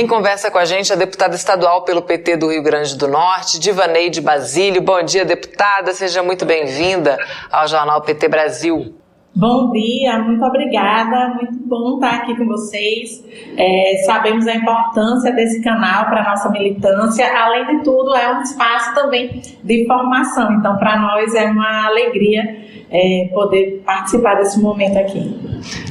Quem conversa com a gente é a deputada estadual pelo PT do Rio Grande do Norte, Divaneide Basílio. Bom dia, deputada. Seja muito bem-vinda ao Jornal PT Brasil. Bom dia, muito obrigada, muito bom estar aqui com vocês. É, sabemos a importância desse canal para a nossa militância, além de tudo, é um espaço também de formação, então para nós é uma alegria é, poder participar desse momento aqui.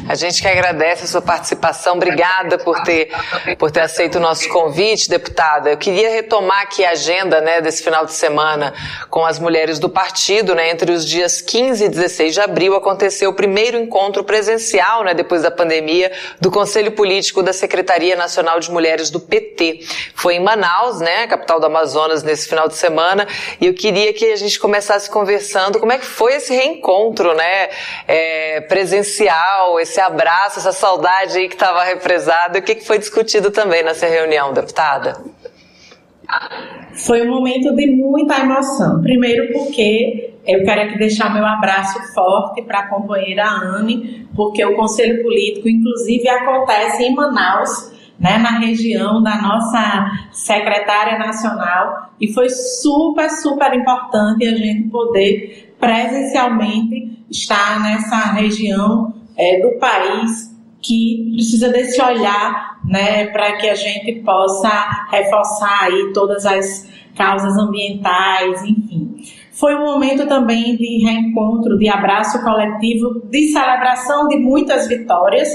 A gente que agradece a sua participação, obrigada por ter, por ter aceito o nosso convite, deputada. Eu queria retomar aqui a agenda né, desse final de semana com as mulheres do partido. Né, entre os dias 15 e 16 de abril aconteceu o primeiro encontro presencial, né, depois da pandemia, do Conselho Político da Secretaria Nacional de Mulheres do PT. Foi em Manaus, né, capital do Amazonas, nesse final de semana, e eu queria que a gente começasse conversando como é que foi esse reencontro né, é, presencial, esse abraço, essa saudade aí que estava represada. O que, que foi discutido também nessa reunião, deputada? Foi um momento de muita emoção. Primeiro porque eu quero aqui deixar meu abraço forte para a companheira Anne, porque o Conselho Político, inclusive, acontece em Manaus, né, na região da nossa secretária nacional, e foi super, super importante a gente poder presencialmente estar nessa região é, do país que precisa desse olhar né, para que a gente possa reforçar aí todas as causas ambientais, enfim. Foi um momento também de reencontro, de abraço coletivo, de celebração de muitas vitórias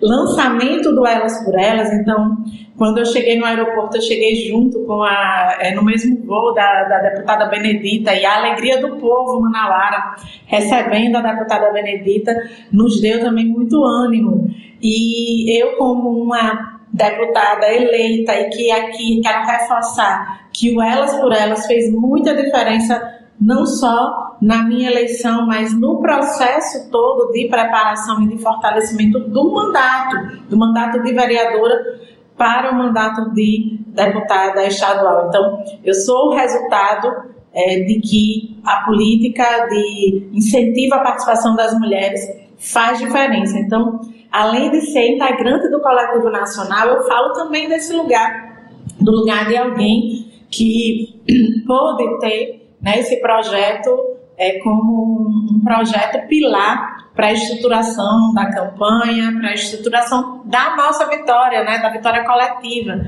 lançamento do Elas por Elas. Então, quando eu cheguei no aeroporto, eu cheguei junto com a, é, no mesmo voo da, da deputada Benedita e a alegria do povo manauara recebendo a deputada Benedita nos deu também muito ânimo. E eu, como uma deputada eleita e que aqui quero reforçar que o Elas por Elas fez muita diferença não só na minha eleição, mas no processo todo de preparação e de fortalecimento do mandato, do mandato de vereadora para o mandato de deputada estadual. Então, eu sou o resultado é, de que a política de incentivo à participação das mulheres faz diferença. Então, além de ser integrante do coletivo nacional, eu falo também desse lugar, do lugar de alguém que pôde ter né, esse projeto é como um projeto pilar para a estruturação da campanha, para a estruturação da nossa vitória, né, da vitória coletiva,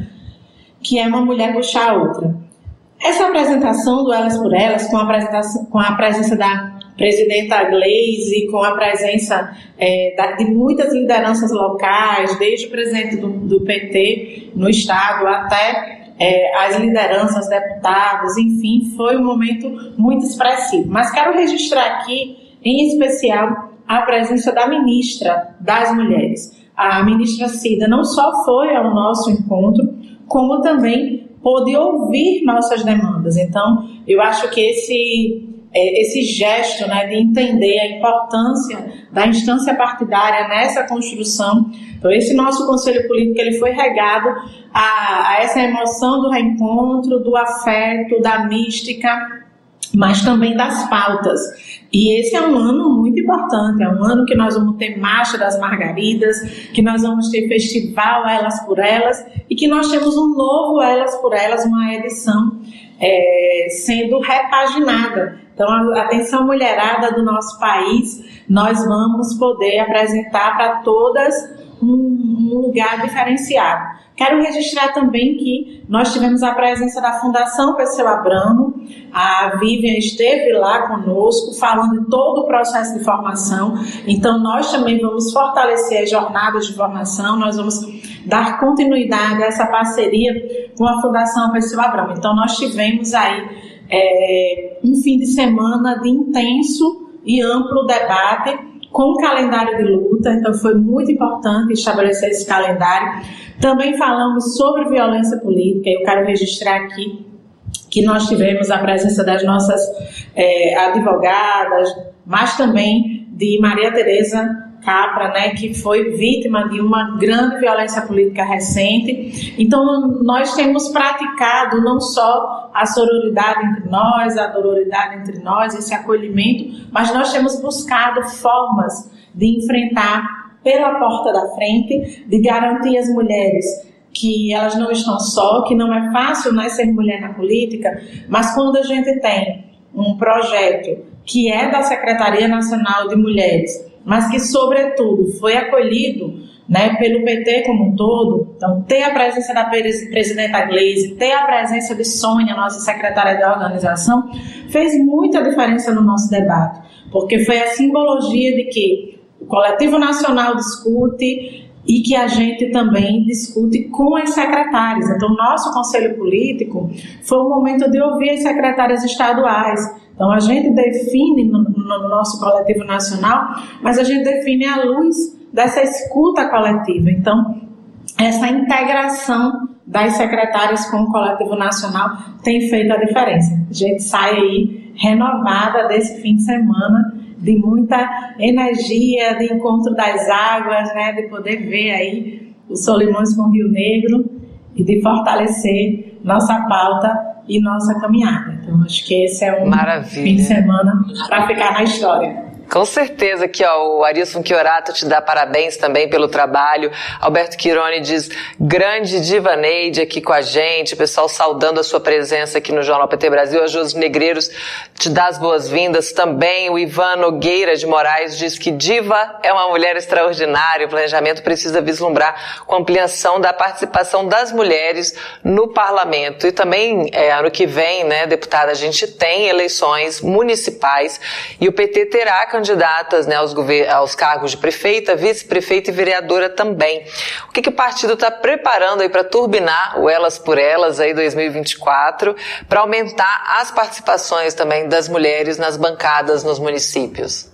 que é uma mulher puxar a outra. Essa apresentação do Elas por Elas, com a, com a presença da presidenta Glaze, com a presença é, da, de muitas lideranças locais, desde o presidente do, do PT no estado até é, as lideranças, deputados, enfim, foi um momento muito expressivo. Mas quero registrar aqui, em especial, a presença da ministra das Mulheres. A ministra Cida não só foi ao nosso encontro, como também pôde ouvir nossas demandas. Então, eu acho que esse é, esse gesto né, de entender a importância da instância partidária nessa construção. Então, esse nosso conselho político ele foi regado a, a essa emoção do reencontro, do afeto, da mística, mas também das pautas. E esse é um ano muito importante, é um ano que nós vamos ter Marcha das Margaridas, que nós vamos ter Festival Elas por Elas e que nós temos um novo Elas por Elas, uma edição é, sendo repaginada. Então, a atenção mulherada do nosso país, nós vamos poder apresentar para todas um, um lugar diferenciado. Quero registrar também que nós tivemos a presença da Fundação Perseu Abramo, a Vivian esteve lá conosco, falando de todo o processo de formação. Então, nós também vamos fortalecer as jornadas de formação, nós vamos dar continuidade a essa parceria com a Fundação Perseu Abramo. Então, nós tivemos aí é, um fim de semana de intenso e amplo debate com o calendário de luta, então foi muito importante estabelecer esse calendário. Também falamos sobre violência política, eu quero registrar aqui que nós tivemos a presença das nossas é, advogadas, mas também de Maria Tereza Capra, né, que foi vítima de uma grande violência política recente. Então, nós temos praticado não só a sororidade entre nós, a dororidade entre nós, esse acolhimento, mas nós temos buscado formas de enfrentar pela porta da frente, de garantir às mulheres que elas não estão só, que não é fácil né, ser mulher na política, mas quando a gente tem um projeto que é da Secretaria Nacional de Mulheres, mas que, sobretudo, foi acolhido né, pelo PT como um todo, então ter a presença da presidenta Gleisi, ter a presença de Sônia, nossa secretária de organização, fez muita diferença no nosso debate, porque foi a simbologia de que o coletivo nacional discute e que a gente também discute com as secretárias. Então, nosso conselho político foi um momento de ouvir as secretárias estaduais. Então, a gente define no, no nosso coletivo nacional, mas a gente define à luz dessa escuta coletiva. Então, essa integração das secretárias com o coletivo nacional tem feito a diferença. A gente sai aí renovada desse fim de semana de muita energia, de encontro das águas, né, de poder ver aí os Solimões com o Rio Negro e de fortalecer nossa pauta e nossa caminhada. Então, acho que esse é um Maravilha. fim de semana para ficar na história. Com certeza que ó, o Arilson Chiorato te dá parabéns também pelo trabalho. Alberto Quirone diz grande diva Neide aqui com a gente, o pessoal saudando a sua presença aqui no Jornal PT Brasil. A Josi Negreiros te dá as boas-vindas também. O Ivan Nogueira de Moraes diz que diva é uma mulher extraordinária. O planejamento precisa vislumbrar com ampliação da participação das mulheres no parlamento. E também, é, ano que vem, né, deputada, a gente tem eleições municipais e o PT terá candidatas né, aos, aos cargos de prefeita, vice-prefeita e vereadora também. O que, que o partido está preparando aí para turbinar o Elas por Elas aí 2024, para aumentar as participações também das mulheres nas bancadas nos municípios?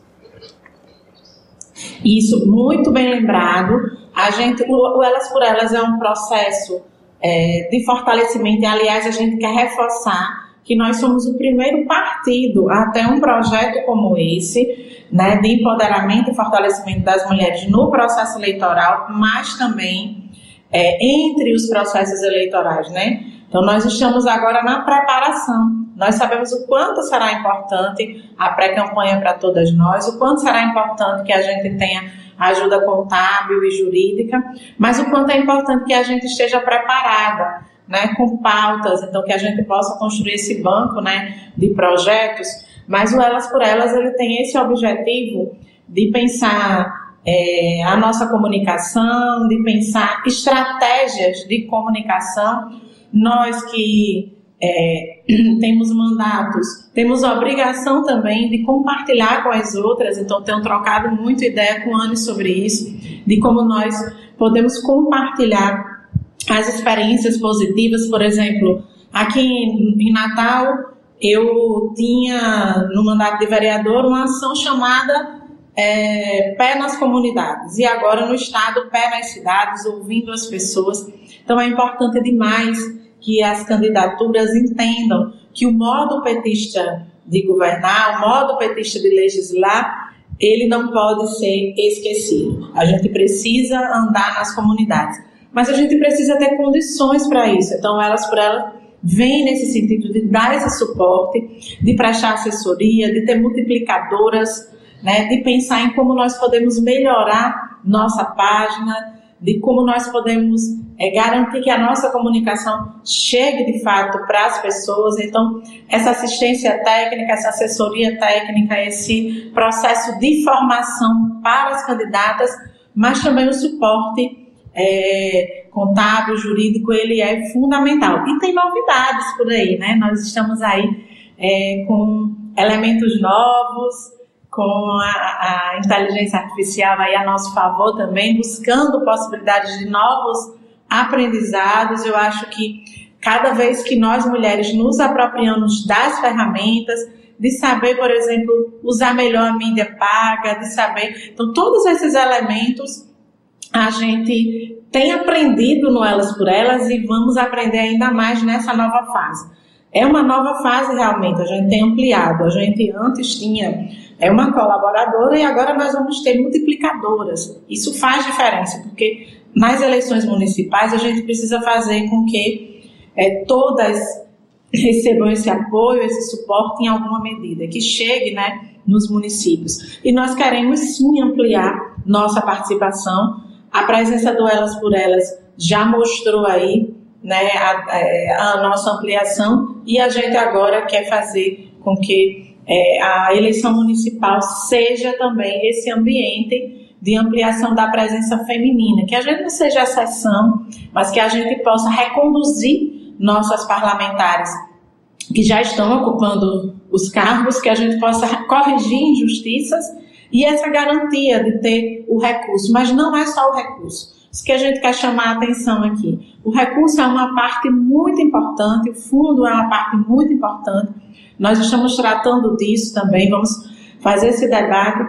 Isso, muito bem lembrado. A gente, o, o Elas por Elas é um processo é, de fortalecimento e, aliás, a gente quer reforçar que nós somos o primeiro partido a ter um projeto como esse, né, de empoderamento e fortalecimento das mulheres no processo eleitoral, mas também é, entre os processos eleitorais, né? Então, nós estamos agora na preparação. Nós sabemos o quanto será importante a pré-campanha para todas nós, o quanto será importante que a gente tenha ajuda contábil e jurídica, mas o quanto é importante que a gente esteja preparada né, com pautas, então que a gente possa construir esse banco né, de projetos, mas o Elas por Elas ele tem esse objetivo de pensar é, a nossa comunicação, de pensar estratégias de comunicação. Nós que é, temos mandatos, temos a obrigação também de compartilhar com as outras, então tenho trocado muito ideia com a Anne sobre isso, de como nós podemos compartilhar as experiências positivas, por exemplo, aqui em, Natal eu tinha no mandato de vereador uma ação chamada é, Pé nas Comunidades e agora no estado Pé nas Cidades, ouvindo as pessoas. Então é importante demais que as candidaturas entendam que o modo petista de governar, o modo petista de legislar, ele não pode ser esquecido. A gente precisa andar nas comunidades. Mas a gente precisa ter condições para isso. Então, elas por elas vêm nesse sentido de dar esse suporte, de prestar assessoria, de ter multiplicadoras, né, de pensar em como nós podemos melhorar nossa página, de como nós podemos é, garantir que a nossa comunicação chegue de fato para as pessoas. Então, essa assistência técnica, essa assessoria técnica, esse processo de formação para as candidatas, mas também o suporte é, contábil, jurídico, ele é fundamental. E tem novidades por aí, né? Nós estamos aí é, com elementos novos, com a, a, inteligência artificial aí a nosso favor também, buscando possibilidades de novos aprendizados. Eu acho que cada vez que nós mulheres nos apropriamos das ferramentas, de saber, por exemplo, usar melhor a mídia paga, de saber. Então, todos esses elementos a gente tem aprendido no Elas por Elas e vamos aprender ainda mais nessa nova fase. É uma nova fase realmente, a gente tem ampliado. A gente antes tinha é uma colaboradora e agora nós vamos ter multiplicadoras. Isso faz diferença, porque nas eleições municipais a gente precisa fazer com que é, todas recebam esse apoio, esse suporte em alguma medida, que chegue né, nos municípios. E nós queremos sim ampliar nossa participação A presença do Elas por Elas já mostrou aí né, a, é, a, nossa ampliação e a gente agora quer fazer com que é, a eleição municipal seja também esse ambiente de ampliação da presença feminina, que a gente não seja exceção, mas que a gente possa reconduzir nossas parlamentares que já estão ocupando os cargos, que a gente possa corrigir injustiças e essa garantia de ter o recurso. Mas não é só o recurso. Isso que a gente quer chamar a atenção aqui. O recurso é uma parte muito importante, o fundo é uma parte muito importante. Nós estamos tratando disso também, vamos fazer esse debate,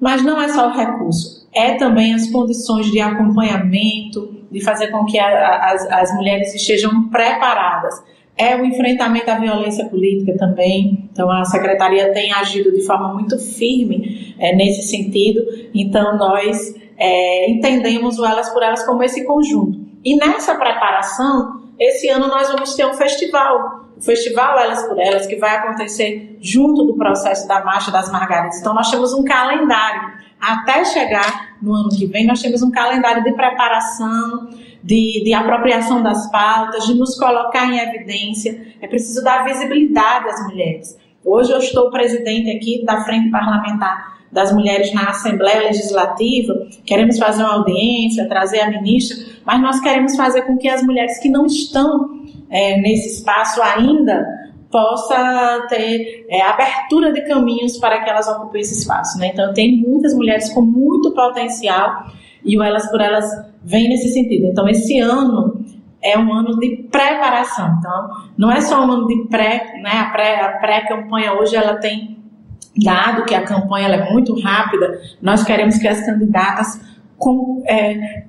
mas não é só o recurso, é também as condições de acompanhamento, de fazer com que a, a, as, as mulheres estejam preparadas é o enfrentamento à violência política também. Então, a secretaria tem agido de forma muito firme é, nesse sentido. Então, nós é, entendemos o Elas por Elas como esse conjunto. E nessa preparação, esse ano nós vamos ter um festival. O Festival Elas por Elas, que vai acontecer junto do processo da Marcha das Margaridas. Então, nós temos um calendário. Até chegar no ano que vem, nós temos um calendário de preparação de, de apropriação das pautas, de nos colocar em evidência. É preciso dar visibilidade às mulheres. Hoje eu estou presidente aqui da Frente Parlamentar das Mulheres na Assembleia Legislativa, queremos fazer uma audiência, trazer a ministra, mas nós queremos fazer com que as mulheres que não estão é, nesse espaço ainda possa ter é, abertura de caminhos para que elas ocupem esse espaço. Né? Então, tem muitas mulheres com muito potencial e o Elas por Elas vem nesse sentido. Então, esse ano é um ano de preparação. Então, não é só um ano de pré, né? A pré-campanha pré hoje ela tem dado que a campanha é muito rápida. Nós queremos que as candidatas com, é,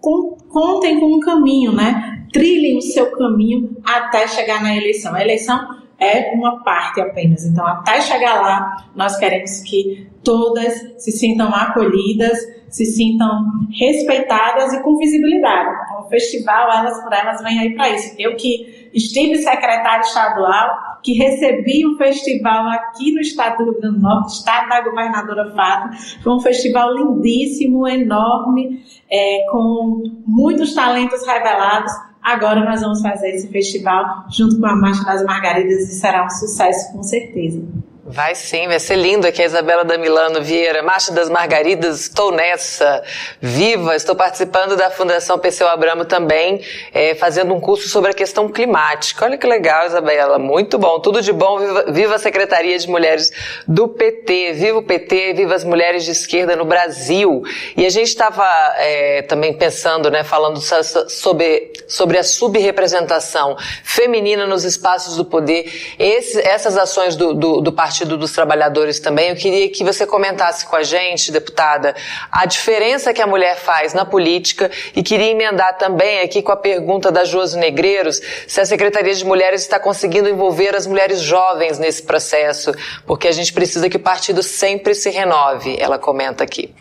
com, contem com um caminho, né? Trilhem o seu caminho até chegar na eleição. A eleição é uma parte apenas. Então, até chegar lá, nós queremos que todas se sintam acolhidas, se sintam respeitadas e com visibilidade. Então, o festival Elas por Elas vem aí para isso. Eu que estive secretária estadual, que recebi o festival aqui no estado do Rio Grande do Norte, estado da governadora Fátima, foi um festival lindíssimo, enorme, é, com muitos talentos revelados Agora nós vamos fazer esse festival junto com a Marcha das Margaridas e será um sucesso com certeza. Vai sim, vai ser lindo aqui a Isabela da Milano Vieira, Marcha das Margaridas, estou nessa, viva, estou participando da Fundação Perseu Abramo também, é, fazendo um curso sobre a questão climática. Olha que legal, Isabela, muito bom, tudo de bom, viva, viva a Secretaria de Mulheres do PT, viva o PT, viva as mulheres de esquerda no Brasil. E a gente estava é, também pensando, né, falando sobre, sobre a subrepresentação feminina nos espaços do poder, Esse, essas ações do, do, do partido Partido dos Trabalhadores também. Eu queria que você comentasse com a gente, deputada, a diferença que a mulher faz na política e queria emendar também aqui com a pergunta da Josi Negreiros se a Secretaria de Mulheres está conseguindo envolver as mulheres jovens nesse processo, porque a gente precisa que o partido sempre se renove, ela comenta aqui.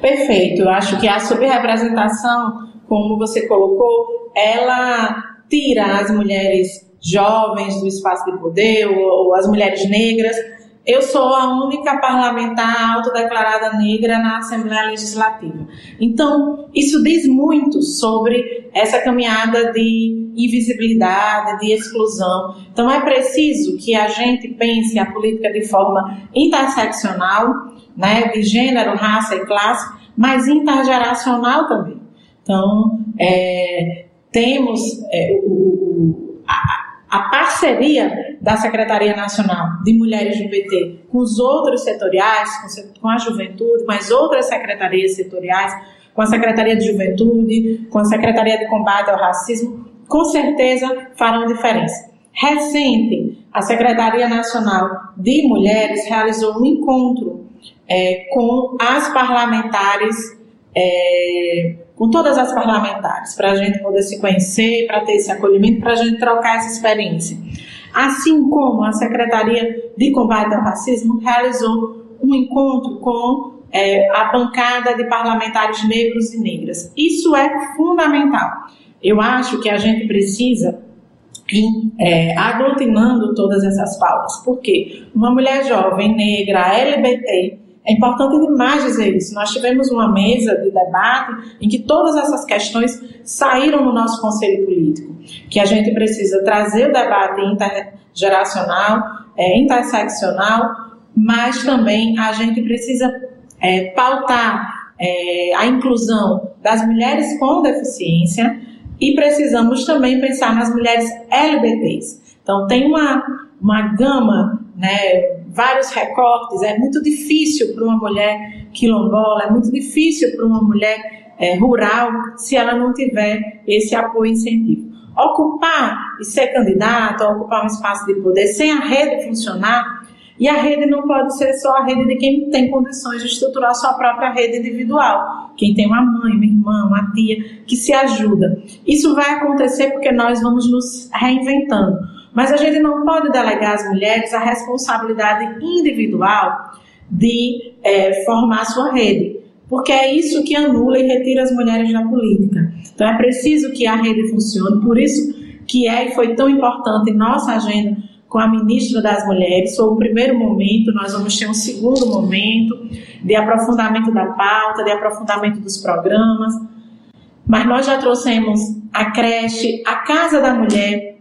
Perfeito. Eu acho que a subrepresentação, como você colocou, ela tira as mulheres jovens do espaço de poder ou, ou as mulheres negras. Eu sou a única parlamentar autodeclarada negra na Assembleia Legislativa. Então, isso diz muito sobre essa caminhada de invisibilidade, de exclusão. Então, é preciso que a gente pense a política de forma interseccional, né, de gênero, raça e classe, mas intergeracional também. Então, é, temos é, o, o, a, a parceria da Secretaria Nacional de Mulheres do PT com os outros setoriais, com a juventude, com as outras secretarias setoriais, com a Secretaria de Juventude, com a Secretaria de Combate ao Racismo, com certeza farão diferença. Recente, a Secretaria Nacional de Mulheres realizou um encontro é, com as parlamentares é, com todas as parlamentares, para a gente poder se conhecer, para ter esse acolhimento, para a gente trocar essa experiência. Assim como a Secretaria de Combate ao Racismo realizou um encontro com é, a bancada de parlamentares negros e negras. Isso é fundamental. Eu acho que a gente precisa ir é, aglutinando todas essas pautas, porque uma mulher jovem, negra, LGBT, É importante demais dizer isso. Nós tivemos uma mesa de debate em que todas essas questões saíram no nosso conselho político, que a gente precisa trazer o debate intergeracional, é, interseccional, mas também a gente precisa é, pautar é, a inclusão das mulheres com deficiência e precisamos também pensar nas mulheres LGBTs. Então, tem uma, uma gama, né, vários recortes. É muito difícil para uma mulher quilombola, é muito difícil para uma mulher é, rural se ela não tiver esse apoio e incentivo. Ocupar e ser candidato, ocupar um espaço de poder sem a rede funcionar, e a rede não pode ser só a rede de quem tem condições de estruturar sua própria rede individual. Quem tem uma mãe, uma irmã, uma tia que se ajuda. Isso vai acontecer porque nós vamos nos reinventando. Mas a gente não pode delegar às mulheres a responsabilidade individual de é, formar sua rede, porque é isso que anula e retira as mulheres da política. Então é preciso que a rede funcione, por isso que é e foi tão importante nossa agenda com a ministra das Mulheres. Foi o primeiro momento, nós vamos ter um segundo momento de aprofundamento da pauta, de aprofundamento dos programas. Mas nós já trouxemos a creche, a Casa da Mulher,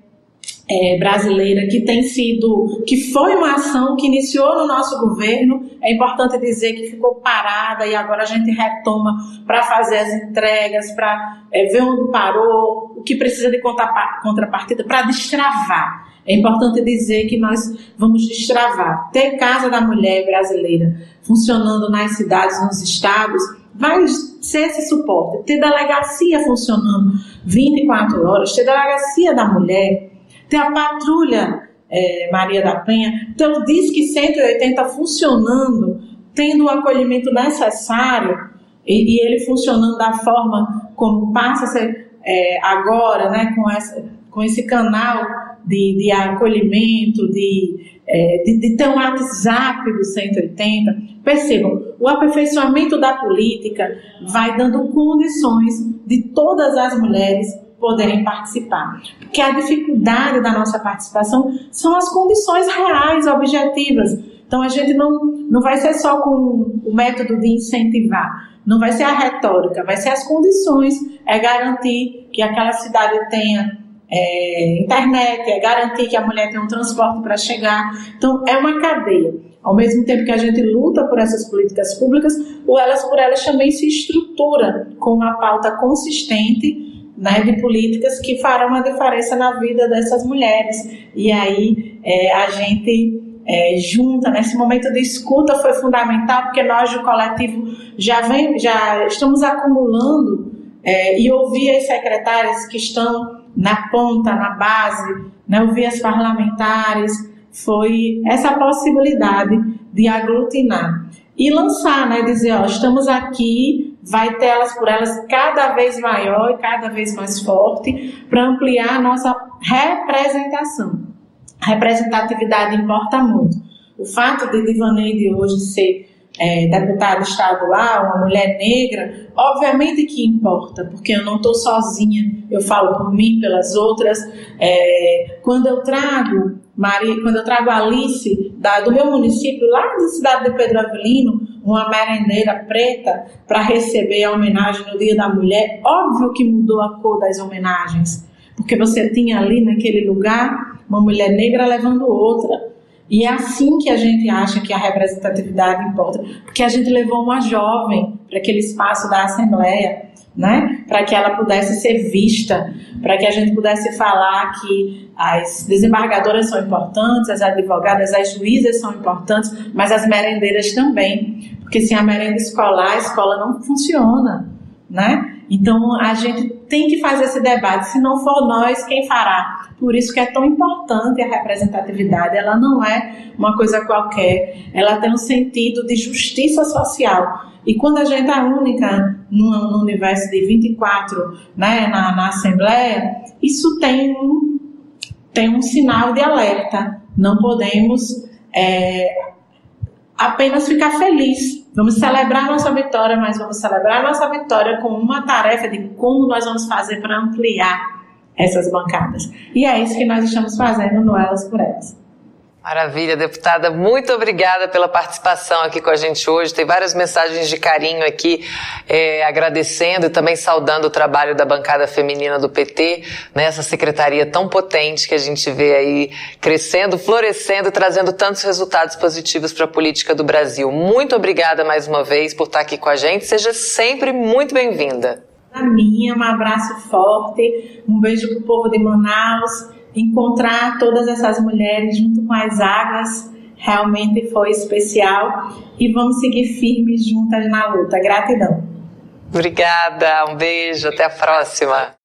é, brasileira que tem sido, que foi uma ação que iniciou no nosso governo. É importante dizer que ficou parada e agora a gente retoma para fazer as entregas, para é, ver onde parou, o que precisa de contrapartida, para destravar. É importante dizer que nós vamos destravar. Ter Casa da Mulher brasileira funcionando nas cidades, nos estados, vai ser esse suporte. Ter delegacia funcionando 24 horas, ter delegacia da mulher tem a patrulha é, Maria da Penha, tem o Disque 180 funcionando, tendo o acolhimento necessário e, e ele funcionando da forma como passa a ser é, agora, né, com, essa, com esse canal de, de acolhimento, de, é, de, de, ter um WhatsApp do 180. Percebam, o aperfeiçoamento da política vai dando condições de todas as mulheres poderem participar. Porque a dificuldade da nossa participação são as condições reais, objetivas. Então a gente não, não vai ser só com o método de incentivar, não vai ser a retórica, vai ser as condições, é garantir que aquela cidade tenha é, internet, é garantir que a mulher tenha um transporte para chegar. Então é uma cadeia. Ao mesmo tempo que a gente luta por essas políticas públicas, o Elas por Elas também se estrutura com uma pauta consistente né, de políticas que farão uma diferença na vida dessas mulheres. E aí é, a gente é, junta, nesse momento de escuta foi fundamental, porque nós do coletivo já, vem, já estamos acumulando é, e ouvir as secretárias que estão na ponta, na base, né, ouvir as parlamentares, foi essa possibilidade de aglutinar e lançar, né, dizer, ó, estamos aqui vai ter elas por elas cada vez maior e cada vez mais forte para ampliar a nossa representação. A representatividade importa muito. O fato de Divaneide hoje ser é, deputada estadual, uma mulher negra, obviamente que importa, porque eu não estou sozinha, eu falo por mim, pelas outras. É, quando eu trago Maria, quando eu trago Alice da, do meu município, lá da cidade de Pedro Avelino, uma merendeira preta para receber a homenagem no Dia da Mulher, óbvio que mudou a cor das homenagens, porque você tinha ali naquele lugar uma mulher negra levando outra. E é assim que a gente acha que a representatividade importa, porque a gente levou uma jovem para aquele espaço da Assembleia, né? Para que ela pudesse ser vista, para que a gente pudesse falar que as desembargadoras são importantes, as advogadas, as juízas são importantes, mas as merendeiras também, porque sem a merenda escolar, a escola não funciona, né? Então a gente tem que fazer esse debate, se não for nós, quem fará? Por isso que é tão importante a representatividade, ela não é uma coisa qualquer, ela tem um sentido de justiça social. E quando a gente é única no, no universo de 24, né, na, na Assembleia, isso tem um, tem um sinal de alerta. Não podemos é, apenas ficar feliz. Vamos celebrar nossa vitória, mas vamos celebrar nossa vitória com uma tarefa de como nós vamos fazer para ampliar essas bancadas. E é isso que nós estamos fazendo no Elas por Elas. Maravilha, deputada. Muito obrigada pela participação aqui com a gente hoje. Tem várias mensagens de carinho aqui, é, agradecendo e também saudando o trabalho da bancada feminina do PT, nessa né, secretaria tão potente que a gente vê aí crescendo, florescendo, trazendo tantos resultados positivos para a política do Brasil. Muito obrigada mais uma vez por estar aqui com a gente. Seja sempre muito bem-vinda. A minha, um abraço forte, um beijo para o povo de Manaus encontrar todas essas mulheres junto com as águas realmente foi especial e vamos seguir firmes juntas na luta. Gratidão. Obrigada, um beijo, até a próxima.